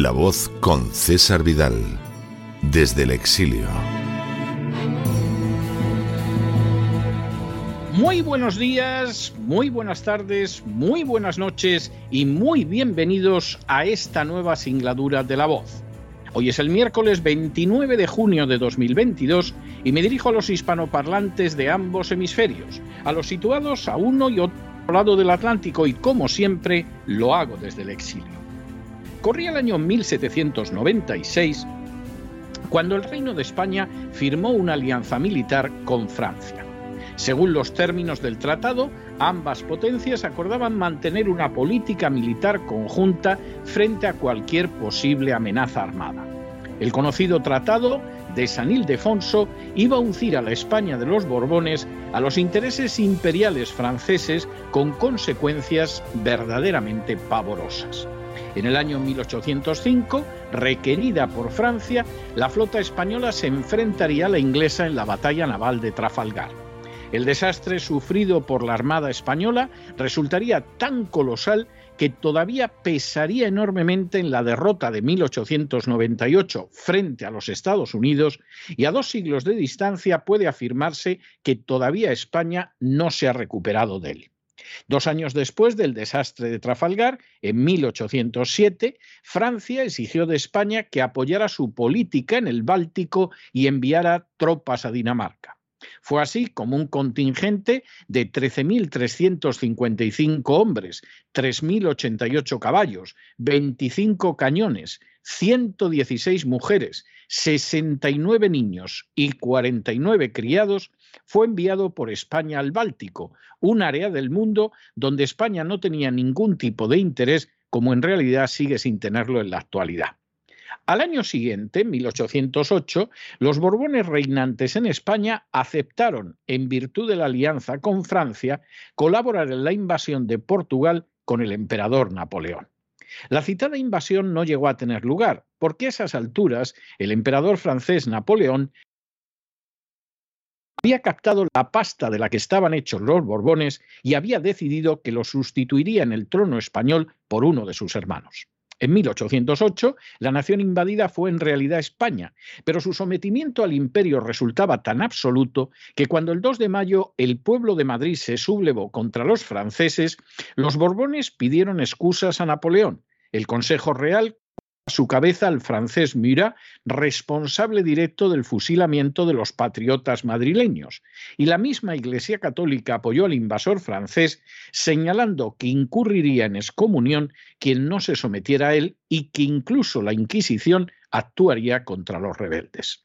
La voz con César Vidal, desde el exilio. Muy buenos días, muy buenas tardes, muy buenas noches y muy bienvenidos a esta nueva singladura de La voz. Hoy es el miércoles 29 de junio de 2022 y me dirijo a los hispanoparlantes de ambos hemisferios, a los situados a uno y otro lado del Atlántico y como siempre lo hago desde el exilio. Corría el año 1796 cuando el Reino de España firmó una alianza militar con Francia. Según los términos del tratado, ambas potencias acordaban mantener una política militar conjunta frente a cualquier posible amenaza armada. El conocido Tratado de San Ildefonso iba a uncir a la España de los Borbones a los intereses imperiales franceses con consecuencias verdaderamente pavorosas. En el año 1805, requerida por Francia, la flota española se enfrentaría a la inglesa en la batalla naval de Trafalgar. El desastre sufrido por la Armada española resultaría tan colosal que todavía pesaría enormemente en la derrota de 1898 frente a los Estados Unidos y a dos siglos de distancia puede afirmarse que todavía España no se ha recuperado de él. Dos años después del desastre de Trafalgar, en 1807, Francia exigió de España que apoyara su política en el Báltico y enviara tropas a Dinamarca. Fue así como un contingente de 13.355 hombres, 3.088 caballos, 25 cañones, 116 mujeres, 69 niños y 49 criados fue enviado por España al Báltico, un área del mundo donde España no tenía ningún tipo de interés, como en realidad sigue sin tenerlo en la actualidad. Al año siguiente, 1808, los Borbones reinantes en España aceptaron, en virtud de la alianza con Francia, colaborar en la invasión de Portugal con el emperador Napoleón. La citada invasión no llegó a tener lugar, porque a esas alturas el emperador francés Napoleón había captado la pasta de la que estaban hechos los Borbones y había decidido que lo sustituiría en el trono español por uno de sus hermanos. En 1808, la nación invadida fue en realidad España, pero su sometimiento al imperio resultaba tan absoluto que cuando el 2 de mayo el pueblo de Madrid se sublevó contra los franceses, los Borbones pidieron excusas a Napoleón. El Consejo Real su cabeza al francés Murat, responsable directo del fusilamiento de los patriotas madrileños. Y la misma Iglesia Católica apoyó al invasor francés, señalando que incurriría en excomunión quien no se sometiera a él y que incluso la Inquisición actuaría contra los rebeldes.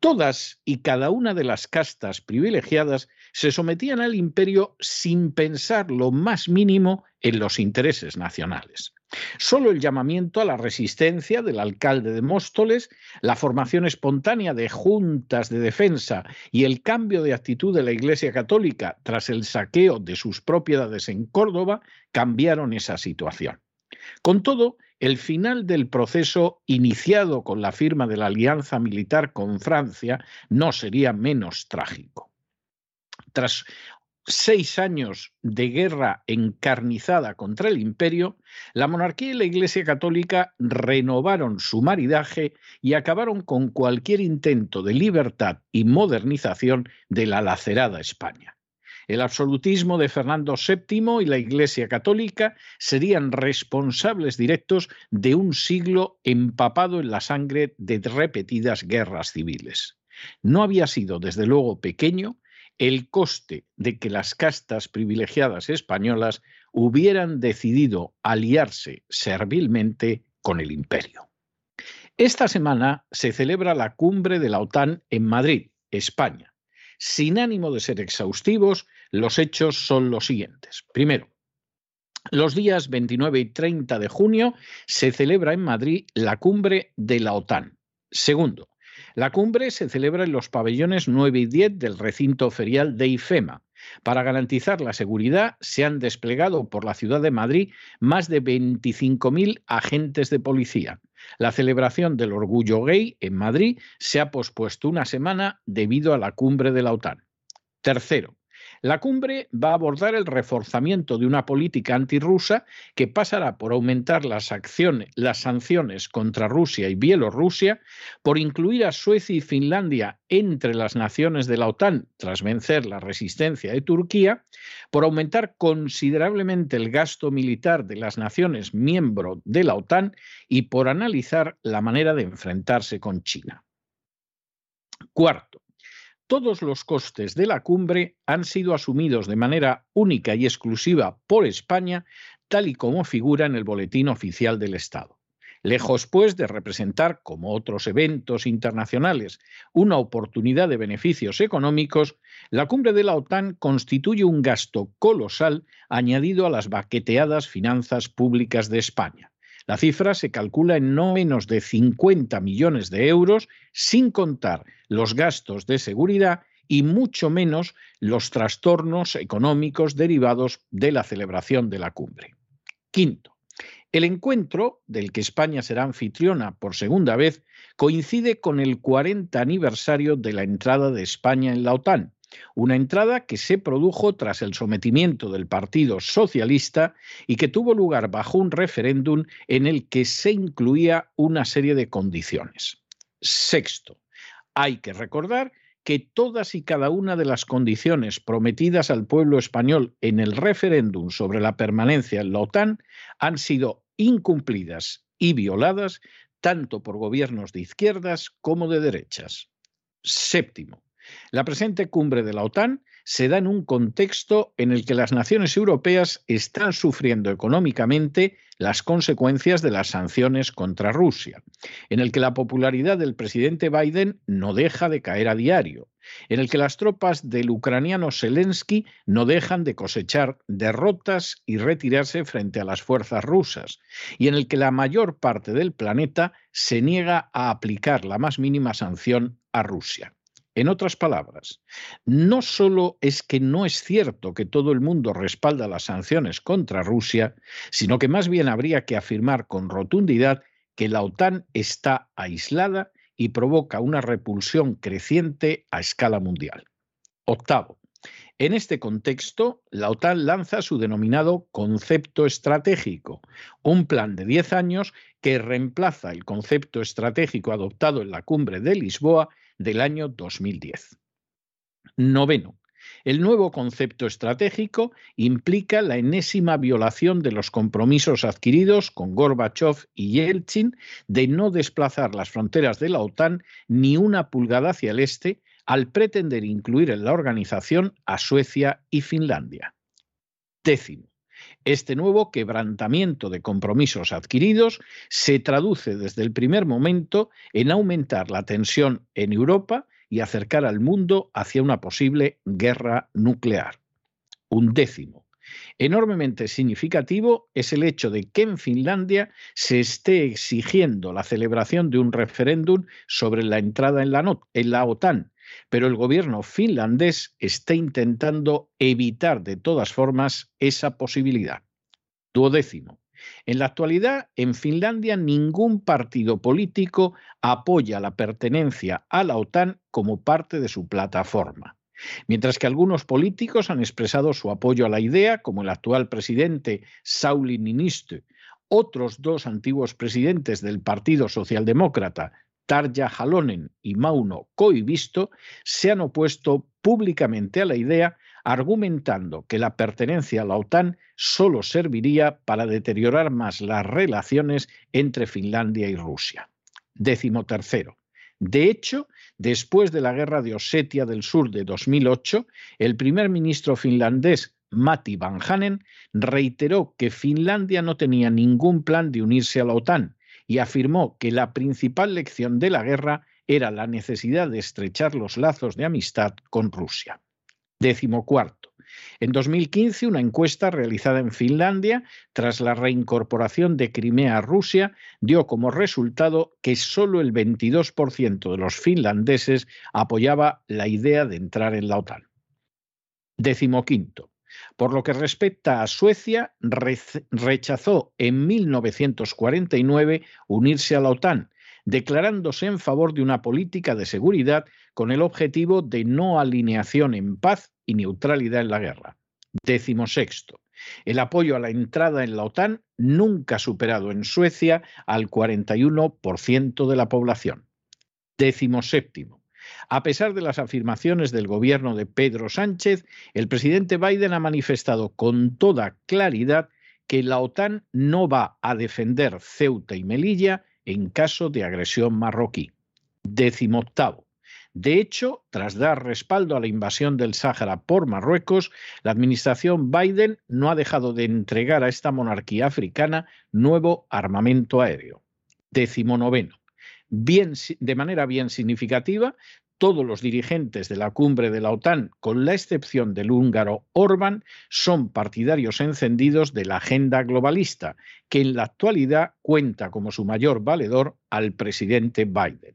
Todas y cada una de las castas privilegiadas se sometían al imperio sin pensar lo más mínimo en los intereses nacionales. Solo el llamamiento a la resistencia del alcalde de Móstoles, la formación espontánea de juntas de defensa y el cambio de actitud de la Iglesia Católica tras el saqueo de sus propiedades en Córdoba cambiaron esa situación. Con todo, el final del proceso iniciado con la firma de la alianza militar con Francia no sería menos trágico. Tras seis años de guerra encarnizada contra el imperio, la monarquía y la Iglesia Católica renovaron su maridaje y acabaron con cualquier intento de libertad y modernización de la lacerada España. El absolutismo de Fernando VII y la Iglesia Católica serían responsables directos de un siglo empapado en la sangre de repetidas guerras civiles. No había sido, desde luego, pequeño el coste de que las castas privilegiadas españolas hubieran decidido aliarse servilmente con el imperio. Esta semana se celebra la cumbre de la OTAN en Madrid, España. Sin ánimo de ser exhaustivos, los hechos son los siguientes. Primero, los días 29 y 30 de junio se celebra en Madrid la cumbre de la OTAN. Segundo, la cumbre se celebra en los pabellones 9 y 10 del recinto ferial de IFEMA. Para garantizar la seguridad, se han desplegado por la ciudad de Madrid más de 25.000 agentes de policía. La celebración del orgullo gay en Madrid se ha pospuesto una semana debido a la cumbre de la OTAN. Tercero, la cumbre va a abordar el reforzamiento de una política antirrusa que pasará por aumentar las, acciones, las sanciones contra Rusia y Bielorrusia, por incluir a Suecia y Finlandia entre las naciones de la OTAN tras vencer la resistencia de Turquía, por aumentar considerablemente el gasto militar de las naciones miembro de la OTAN y por analizar la manera de enfrentarse con China. Cuarto, todos los costes de la cumbre han sido asumidos de manera única y exclusiva por España, tal y como figura en el Boletín Oficial del Estado. Lejos, pues, de representar, como otros eventos internacionales, una oportunidad de beneficios económicos, la cumbre de la OTAN constituye un gasto colosal añadido a las baqueteadas finanzas públicas de España. La cifra se calcula en no menos de 50 millones de euros, sin contar los gastos de seguridad y mucho menos los trastornos económicos derivados de la celebración de la cumbre. Quinto, el encuentro, del que España será anfitriona por segunda vez, coincide con el 40 aniversario de la entrada de España en la OTAN, una entrada que se produjo tras el sometimiento del Partido Socialista y que tuvo lugar bajo un referéndum en el que se incluía una serie de condiciones. Sexto, hay que recordar que todas y cada una de las condiciones prometidas al pueblo español en el referéndum sobre la permanencia en la OTAN han sido incumplidas y violadas tanto por gobiernos de izquierdas como de derechas. Séptimo, La presente cumbre de la OTAN se da en un contexto en el que las naciones europeas están sufriendo económicamente las consecuencias de las sanciones contra Rusia, en el que la popularidad del presidente Biden no deja de caer a diario, en el que las tropas del ucraniano Zelensky no dejan de cosechar derrotas y retirarse frente a las fuerzas rusas, y en el que la mayor parte del planeta se niega a aplicar la más mínima sanción a Rusia. En otras palabras, no solo es que no es cierto que todo el mundo respalda las sanciones contra Rusia, sino que más bien habría que afirmar con rotundidad que la OTAN está aislada y provoca una repulsión creciente a escala mundial. Octavo, en este contexto, la OTAN lanza su denominado concepto estratégico, un plan de 10 años que reemplaza el concepto estratégico adoptado en la cumbre de Lisboa del año 2010. Noveno. El nuevo concepto estratégico implica la enésima violación de los compromisos adquiridos con Gorbachev y Yeltsin de no desplazar las fronteras de la OTAN ni una pulgada hacia el este al pretender incluir en la organización a Suecia y Finlandia. Décimo. Este nuevo quebrantamiento de compromisos adquiridos se traduce desde el primer momento en aumentar la tensión en Europa y acercar al mundo hacia una posible guerra nuclear. Un décimo. Enormemente significativo es el hecho de que en Finlandia se esté exigiendo la celebración de un referéndum sobre la entrada en la, en la OTAN, pero el gobierno finlandés está intentando evitar de todas formas esa posibilidad. Duodécimo. En la actualidad, en Finlandia ningún partido político apoya la pertenencia a la OTAN como parte de su plataforma. Mientras que algunos políticos han expresado su apoyo a la idea, como el actual presidente Sauli Niinistö, otros dos antiguos presidentes del Partido Socialdemócrata, Tarja Halonen y Mauno Koivisto se han opuesto públicamente a la idea, argumentando que la pertenencia a la OTAN solo serviría para deteriorar más las relaciones entre Finlandia y Rusia. Décimo tercero. De hecho, después de la guerra de Osetia del Sur de 2008, el primer ministro finlandés Matti Vanhanen reiteró que Finlandia no tenía ningún plan de unirse a la OTAN y afirmó que la principal lección de la guerra era la necesidad de estrechar los lazos de amistad con Rusia. Décimo cuarto. En 2015, una encuesta realizada en Finlandia tras la reincorporación de Crimea a Rusia dio como resultado que solo el 22% de los finlandeses apoyaba la idea de entrar en la OTAN. Décimo quinto. Por lo que respecta a Suecia, rechazó en 1949 unirse a la OTAN, declarándose en favor de una política de seguridad con el objetivo de no alineación en paz y neutralidad en la guerra. Décimo sexto. El apoyo a la entrada en la OTAN nunca ha superado en Suecia al 41% de la población. Décimo séptimo. A pesar de las afirmaciones del gobierno de Pedro Sánchez, el presidente Biden ha manifestado con toda claridad que la OTAN no va a defender Ceuta y Melilla en caso de agresión marroquí. Décimo octavo. De hecho, tras dar respaldo a la invasión del Sáhara por Marruecos, la administración Biden no ha dejado de entregar a esta monarquía africana nuevo armamento aéreo. Décimo noveno de manera bien significativa, todos los dirigentes de la cumbre de la OTAN, con la excepción del húngaro Orbán, son partidarios encendidos de la agenda globalista, que en la actualidad cuenta como su mayor valedor al presidente Biden.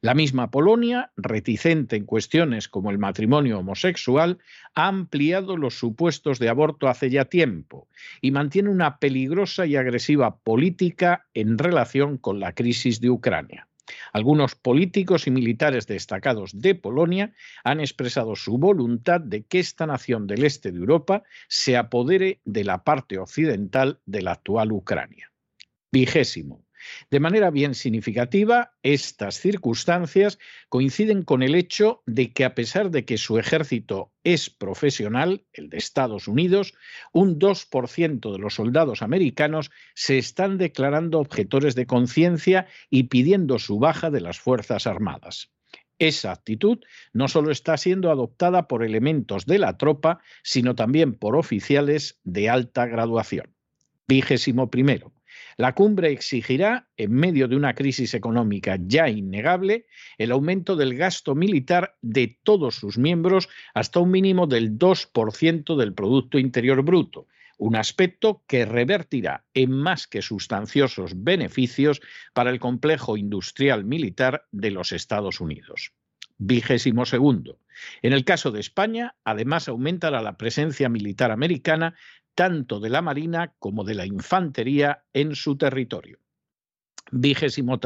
La misma Polonia, reticente en cuestiones como el matrimonio homosexual, ha ampliado los supuestos de aborto hace ya tiempo y mantiene una peligrosa y agresiva política en relación con la crisis de Ucrania. Algunos políticos y militares destacados de Polonia han expresado su voluntad de que esta nación del este de Europa se apodere de la parte occidental de la actual Ucrania. Vigésimo. De manera bien significativa, estas circunstancias coinciden con el hecho de que a pesar de que su ejército es profesional, el de Estados Unidos, un 2% de los soldados americanos se están declarando objetores de conciencia y pidiendo su baja de las Fuerzas Armadas. Esa actitud no solo está siendo adoptada por elementos de la tropa, sino también por oficiales de alta graduación. Vigésimo primero. La cumbre exigirá, en medio de una crisis económica ya innegable, el aumento del gasto militar de todos sus miembros hasta un mínimo del 2% del Producto Interior Bruto, un aspecto que revertirá en más que sustanciosos beneficios para el complejo industrial militar de los Estados Unidos. Vigésimo segundo. En el caso de España, además aumentará la presencia militar americana tanto de la Marina como de la Infantería en su territorio. Vigésimo.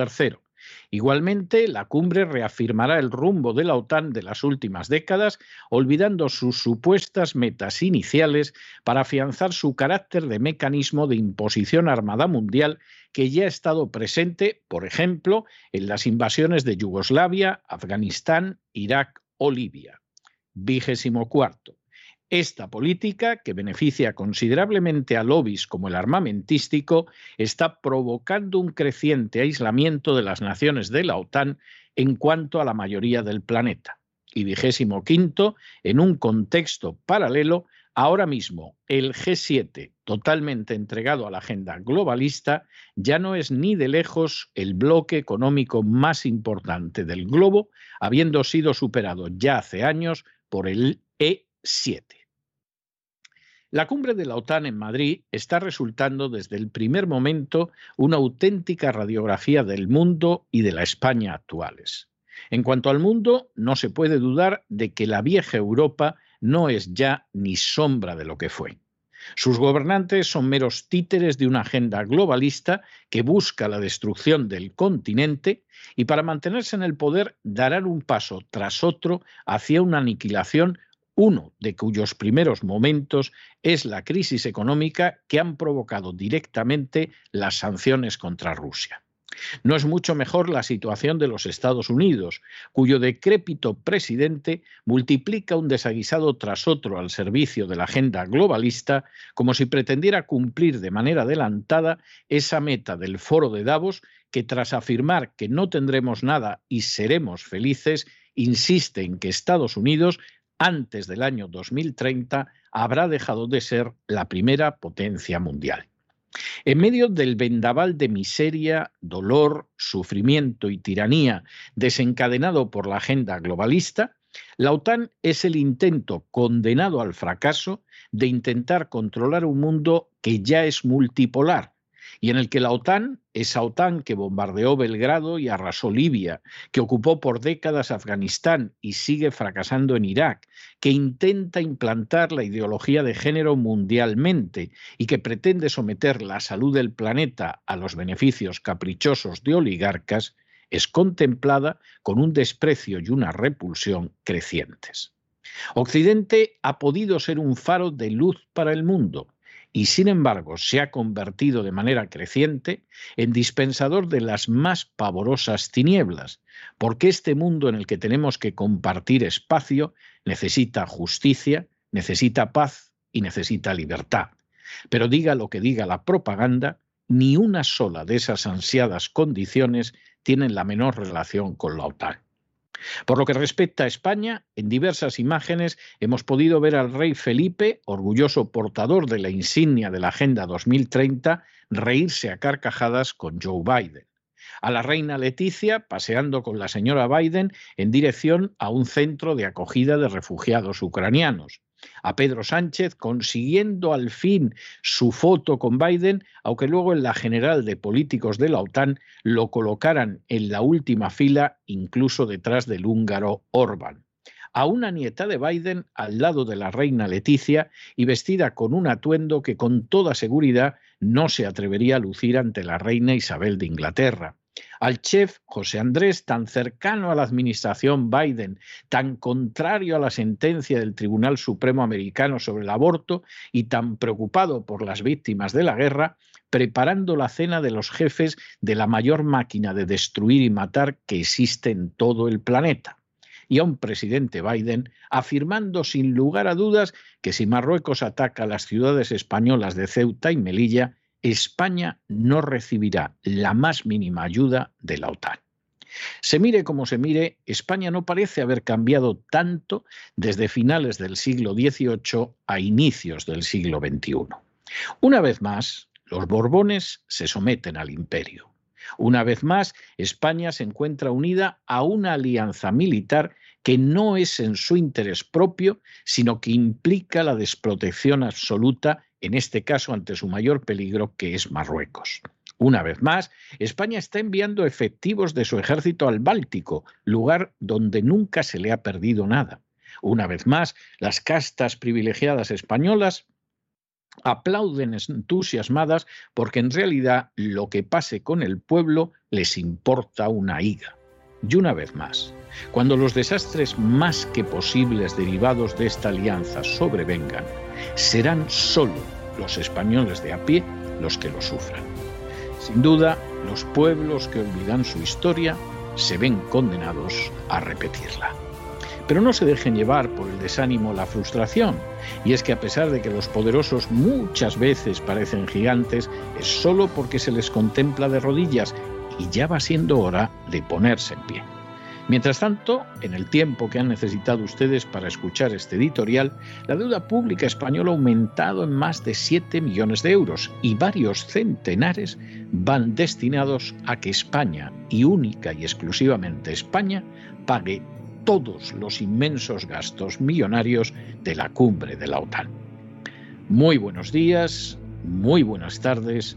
Igualmente, la cumbre reafirmará el rumbo de la OTAN de las últimas décadas, olvidando sus supuestas metas iniciales para afianzar su carácter de mecanismo de imposición armada mundial que ya ha estado presente, por ejemplo, en las invasiones de Yugoslavia, Afganistán, Irak o Libia. Vigésimo. Esta política, que beneficia considerablemente a lobbies como el armamentístico, está provocando un creciente aislamiento de las naciones de la OTAN en cuanto a la mayoría del planeta. Y vigésimo quinto, en un contexto paralelo, ahora mismo el G7, totalmente entregado a la agenda globalista, ya no es ni de lejos el bloque económico más importante del globo, habiendo sido superado ya hace años por el E7. La cumbre de la OTAN en Madrid está resultando desde el primer momento una auténtica radiografía del mundo y de la España actuales. En cuanto al mundo, no se puede dudar de que la vieja Europa no es ya ni sombra de lo que fue. Sus gobernantes son meros títeres de una agenda globalista que busca la destrucción del continente y para mantenerse en el poder darán un paso tras otro hacia una aniquilación uno de cuyos primeros momentos es la crisis económica que han provocado directamente las sanciones contra Rusia. No es mucho mejor la situación de los Estados Unidos, cuyo decrépito presidente multiplica un desaguisado tras otro al servicio de la agenda globalista, como si pretendiera cumplir de manera adelantada esa meta del foro de Davos que tras afirmar que no tendremos nada y seremos felices, insiste en que Estados Unidos antes del año 2030 habrá dejado de ser la primera potencia mundial. En medio del vendaval de miseria, dolor, sufrimiento y tiranía desencadenado por la agenda globalista, la OTAN es el intento condenado al fracaso de intentar controlar un mundo que ya es multipolar, y en el que la OTAN, esa OTAN que bombardeó Belgrado y arrasó Libia, que ocupó por décadas Afganistán y sigue fracasando en Irak, que intenta implantar la ideología de género mundialmente y que pretende someter la salud del planeta a los beneficios caprichosos de oligarcas, es contemplada con un desprecio y una repulsión crecientes. Occidente ha podido ser un faro de luz para el mundo, y sin embargo se ha convertido de manera creciente en dispensador de las más pavorosas tinieblas, porque este mundo en el que tenemos que compartir espacio necesita justicia, necesita paz y necesita libertad. Pero diga lo que diga la propaganda, ni una sola de esas ansiadas condiciones tienen la menor relación con la OTAN. Por lo que respecta a España, en diversas imágenes hemos podido ver al rey Felipe, orgulloso portador de la insignia de la Agenda 2030, reírse a carcajadas con Joe Biden. A la reina Leticia paseando con la señora Biden en dirección a un centro de acogida de refugiados ucranianos a Pedro Sánchez consiguiendo al fin su foto con Biden, aunque luego en la general de políticos de la OTAN lo colocaran en la última fila, incluso detrás del húngaro Orbán. A una nieta de Biden al lado de la reina Leticia y vestida con un atuendo que con toda seguridad no se atrevería a lucir ante la reina Isabel de Inglaterra al chef José Andrés, tan cercano a la administración Biden, tan contrario a la sentencia del Tribunal Supremo americano sobre el aborto y tan preocupado por las víctimas de la guerra, preparando la cena de los jefes de la mayor máquina de destruir y matar que existe en todo el planeta. Y a un presidente Biden afirmando sin lugar a dudas que si Marruecos ataca las ciudades españolas de Ceuta y Melilla, España no recibirá la más mínima ayuda de la OTAN. Se mire como se mire, España no parece haber cambiado tanto desde finales del siglo XVIII a inicios del siglo XXI. Una vez más, los Borbones se someten al imperio. Una vez más, España se encuentra unida a una alianza militar que no es en su interés propio, sino que implica la desprotección absoluta, en este caso ante su mayor peligro, que es Marruecos. Una vez más, España está enviando efectivos de su ejército al Báltico, lugar donde nunca se le ha perdido nada. Una vez más, las castas privilegiadas españolas aplauden entusiasmadas porque en realidad lo que pase con el pueblo les importa una higa. Y una vez más, cuando los desastres más que posibles derivados de esta alianza sobrevengan, serán solo los españoles de a pie los que lo sufran. Sin duda, los pueblos que olvidan su historia se ven condenados a repetirla. Pero no se dejen llevar por el desánimo la frustración. Y es que a pesar de que los poderosos muchas veces parecen gigantes, es solo porque se les contempla de rodillas y ya va siendo hora de ponerse en pie. Mientras tanto, en el tiempo que han necesitado ustedes para escuchar este editorial, la deuda pública española ha aumentado en más de 7 millones de euros y varios centenares van destinados a que España, y única y exclusivamente España, pague todos los inmensos gastos millonarios de la cumbre de la OTAN. Muy buenos días, muy buenas tardes,